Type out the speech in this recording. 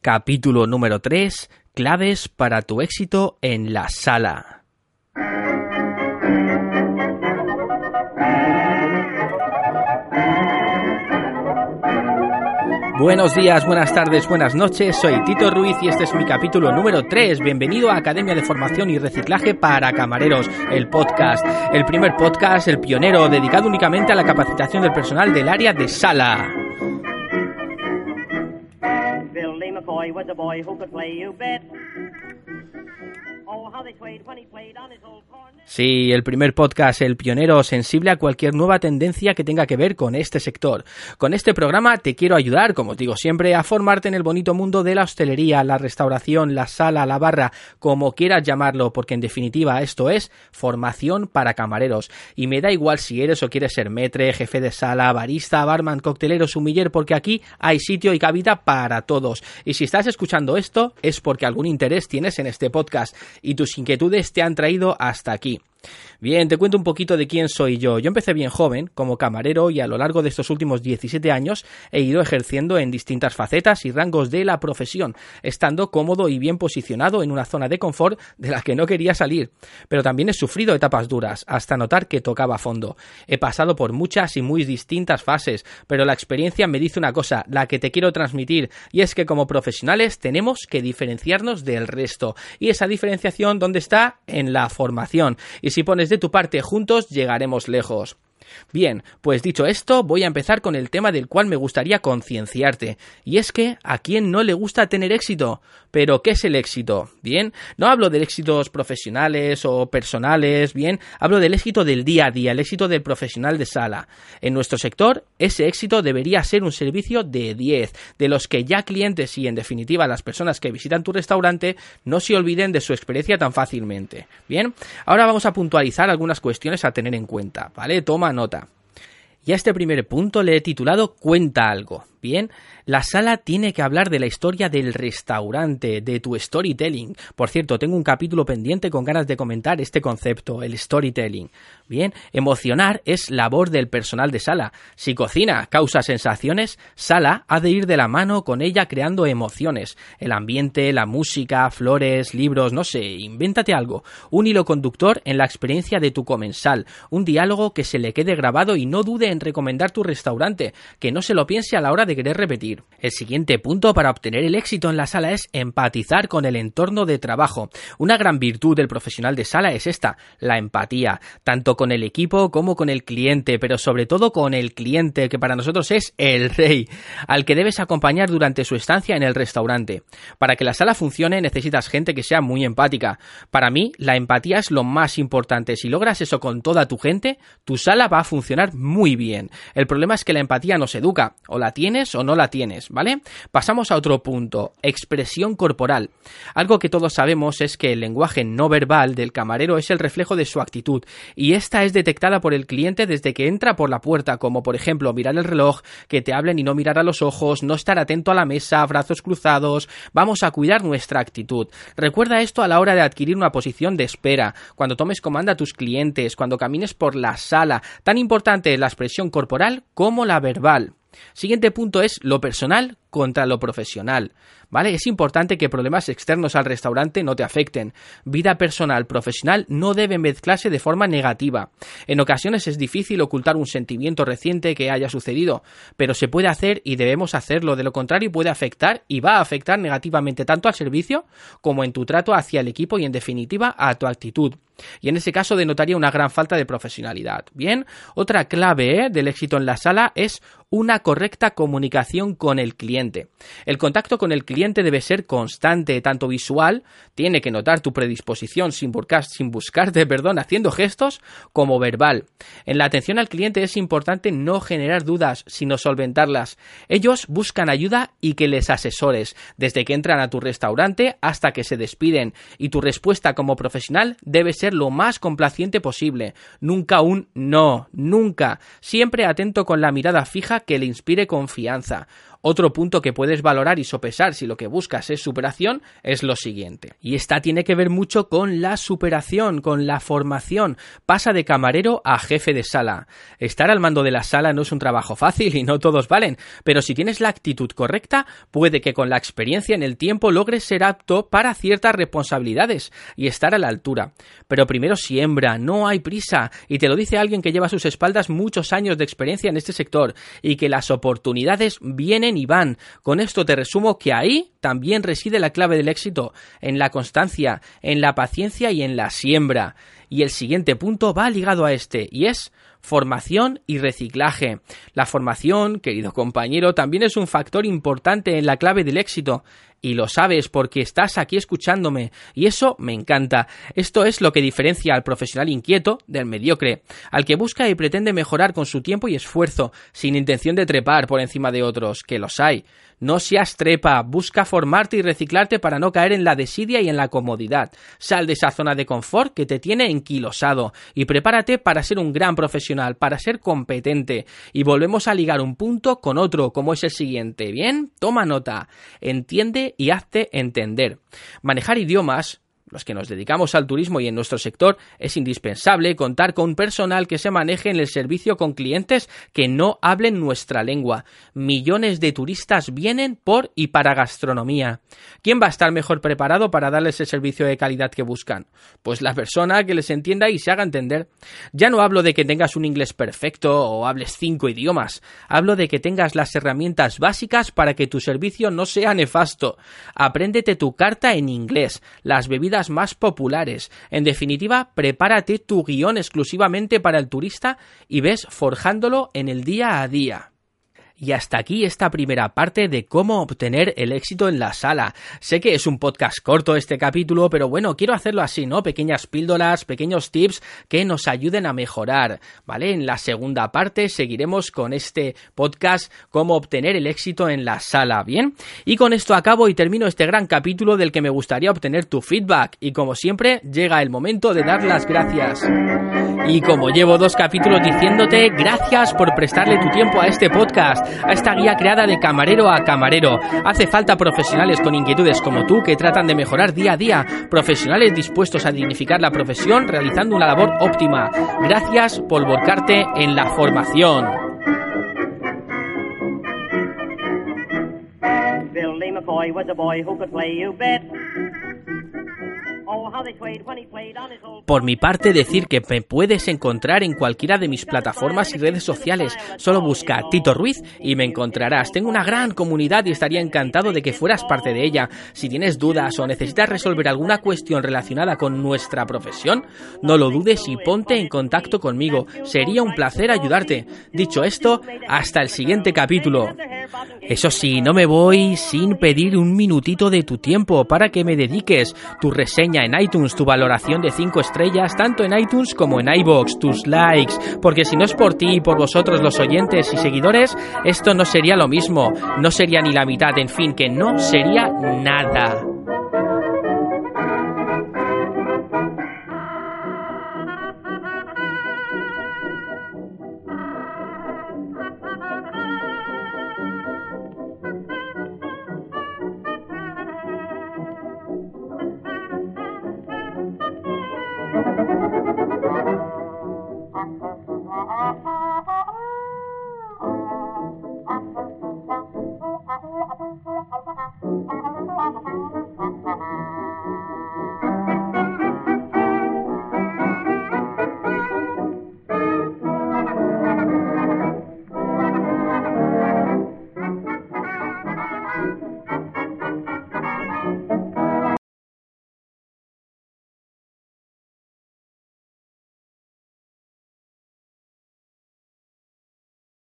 Capítulo número 3. Claves para tu éxito en la sala. Buenos días, buenas tardes, buenas noches. Soy Tito Ruiz y este es mi capítulo número 3. Bienvenido a Academia de Formación y Reciclaje para Camareros, el podcast. El primer podcast, el pionero, dedicado únicamente a la capacitación del personal del área de sala. McCoy was a boy who could play, you bet. Sí, el primer podcast, el pionero, sensible a cualquier nueva tendencia que tenga que ver con este sector. Con este programa te quiero ayudar, como os digo siempre, a formarte en el bonito mundo de la hostelería, la restauración, la sala, la barra, como quieras llamarlo, porque en definitiva esto es formación para camareros. Y me da igual si eres o quieres ser metre, jefe de sala, barista, barman, coctelero, sumiller, porque aquí hay sitio y cabida para todos. Y si estás escuchando esto, es porque algún interés tienes en este podcast y tus inquietudes te han traído hasta aquí. Bien, te cuento un poquito de quién soy yo. Yo empecé bien joven, como camarero, y a lo largo de estos últimos 17 años he ido ejerciendo en distintas facetas y rangos de la profesión, estando cómodo y bien posicionado en una zona de confort de la que no quería salir. Pero también he sufrido etapas duras, hasta notar que tocaba fondo. He pasado por muchas y muy distintas fases, pero la experiencia me dice una cosa, la que te quiero transmitir, y es que como profesionales tenemos que diferenciarnos del resto. Y esa diferenciación, ¿dónde está? En la formación. Si pones de tu parte juntos, llegaremos lejos. Bien, pues dicho esto, voy a empezar con el tema del cual me gustaría concienciarte. Y es que, ¿a quién no le gusta tener éxito? Pero, ¿qué es el éxito? Bien, no hablo de éxitos profesionales o personales, bien, hablo del éxito del día a día, el éxito del profesional de sala. En nuestro sector, ese éxito debería ser un servicio de 10, de los que ya clientes y, en definitiva, las personas que visitan tu restaurante no se olviden de su experiencia tan fácilmente. Bien, ahora vamos a puntualizar algunas cuestiones a tener en cuenta, ¿vale? Toma nota. Y a este primer punto le he titulado Cuenta algo. Bien, la sala tiene que hablar de la historia del restaurante, de tu storytelling. Por cierto, tengo un capítulo pendiente con ganas de comentar este concepto, el storytelling. Bien, emocionar es labor del personal de sala. Si cocina causa sensaciones, sala ha de ir de la mano con ella creando emociones. El ambiente, la música, flores, libros, no sé, invéntate algo. Un hilo conductor en la experiencia de tu comensal. Un diálogo que se le quede grabado y no dude en recomendar tu restaurante. Que no se lo piense a la hora de querer repetir. El siguiente punto para obtener el éxito en la sala es empatizar con el entorno de trabajo. Una gran virtud del profesional de sala es esta, la empatía, tanto con el equipo como con el cliente, pero sobre todo con el cliente, que para nosotros es el rey, al que debes acompañar durante su estancia en el restaurante. Para que la sala funcione necesitas gente que sea muy empática. Para mí, la empatía es lo más importante. Si logras eso con toda tu gente, tu sala va a funcionar muy bien. El problema es que la empatía no se educa, o la tienes o no la tienes, ¿vale? Pasamos a otro punto, expresión corporal. Algo que todos sabemos es que el lenguaje no verbal del camarero es el reflejo de su actitud, y esta es detectada por el cliente desde que entra por la puerta, como por ejemplo mirar el reloj, que te hablen y no mirar a los ojos, no estar atento a la mesa, brazos cruzados, vamos a cuidar nuestra actitud. Recuerda esto a la hora de adquirir una posición de espera, cuando tomes comanda a tus clientes, cuando camines por la sala, tan importante la expresión corporal como la verbal. Siguiente punto es lo personal contra lo profesional. ¿Vale? Es importante que problemas externos al restaurante no te afecten. Vida personal, profesional no deben mezclarse de forma negativa. En ocasiones es difícil ocultar un sentimiento reciente que haya sucedido, pero se puede hacer y debemos hacerlo. De lo contrario puede afectar y va a afectar negativamente tanto al servicio como en tu trato hacia el equipo y en definitiva a tu actitud. Y en ese caso denotaría una gran falta de profesionalidad. Bien, otra clave ¿eh? del éxito en la sala es una correcta comunicación con el cliente. El contacto con el cliente debe ser constante, tanto visual, tiene que notar tu predisposición sin, buscar, sin buscarte, perdón, haciendo gestos, como verbal. En la atención al cliente es importante no generar dudas, sino solventarlas. Ellos buscan ayuda y que les asesores, desde que entran a tu restaurante hasta que se despiden, y tu respuesta como profesional debe ser lo más complaciente posible. Nunca un no, nunca. Siempre atento con la mirada fija que le inspire confianza. Otro punto que puedes valorar y sopesar si lo que buscas es superación es lo siguiente. Y esta tiene que ver mucho con la superación, con la formación. Pasa de camarero a jefe de sala. Estar al mando de la sala no es un trabajo fácil y no todos valen, pero si tienes la actitud correcta, puede que con la experiencia en el tiempo logres ser apto para ciertas responsabilidades y estar a la altura. Pero primero siembra, no hay prisa, y te lo dice alguien que lleva a sus espaldas muchos años de experiencia en este sector y que las oportunidades vienen y van. Con esto te resumo que ahí también reside la clave del éxito, en la constancia, en la paciencia y en la siembra. Y el siguiente punto va ligado a este, y es formación y reciclaje. La formación, querido compañero, también es un factor importante en la clave del éxito y lo sabes porque estás aquí escuchándome y eso me encanta. Esto es lo que diferencia al profesional inquieto del mediocre, al que busca y pretende mejorar con su tiempo y esfuerzo, sin intención de trepar por encima de otros, que los hay. No seas trepa, busca formarte y reciclarte para no caer en la desidia y en la comodidad. Sal de esa zona de confort que te tiene enquilosado y prepárate para ser un gran profesional, para ser competente. Y volvemos a ligar un punto con otro, como es el siguiente. Bien, toma nota. Entiende y hazte entender. Manejar idiomas los que nos dedicamos al turismo y en nuestro sector, es indispensable contar con personal que se maneje en el servicio con clientes que no hablen nuestra lengua. Millones de turistas vienen por y para gastronomía. ¿Quién va a estar mejor preparado para darles el servicio de calidad que buscan? Pues la persona que les entienda y se haga entender. Ya no hablo de que tengas un inglés perfecto o hables cinco idiomas. Hablo de que tengas las herramientas básicas para que tu servicio no sea nefasto. Apréndete tu carta en inglés, las bebidas más populares. En definitiva, prepárate tu guion exclusivamente para el turista y ves forjándolo en el día a día. Y hasta aquí esta primera parte de cómo obtener el éxito en la sala. Sé que es un podcast corto este capítulo, pero bueno, quiero hacerlo así, ¿no? Pequeñas píldoras, pequeños tips que nos ayuden a mejorar, ¿vale? En la segunda parte seguiremos con este podcast cómo obtener el éxito en la sala, ¿bien? Y con esto acabo y termino este gran capítulo del que me gustaría obtener tu feedback. Y como siempre, llega el momento de dar las gracias. Y como llevo dos capítulos diciéndote, gracias por prestarle tu tiempo a este podcast a esta guía creada de camarero a camarero. Hace falta profesionales con inquietudes como tú que tratan de mejorar día a día, profesionales dispuestos a dignificar la profesión realizando una labor óptima. Gracias por volcarte en la formación. Por mi parte, decir que me puedes encontrar en cualquiera de mis plataformas y redes sociales. Solo busca Tito Ruiz y me encontrarás. Tengo una gran comunidad y estaría encantado de que fueras parte de ella. Si tienes dudas o necesitas resolver alguna cuestión relacionada con nuestra profesión, no lo dudes y ponte en contacto conmigo. Sería un placer ayudarte. Dicho esto, hasta el siguiente capítulo. Eso sí, no me voy sin pedir un minutito de tu tiempo para que me dediques tu reseña en iTunes, tu valoración de 5 estrellas, tanto en iTunes como en iBox, tus likes, porque si no es por ti y por vosotros los oyentes y seguidores, esto no sería lo mismo, no sería ni la mitad, en fin, que no sería nada.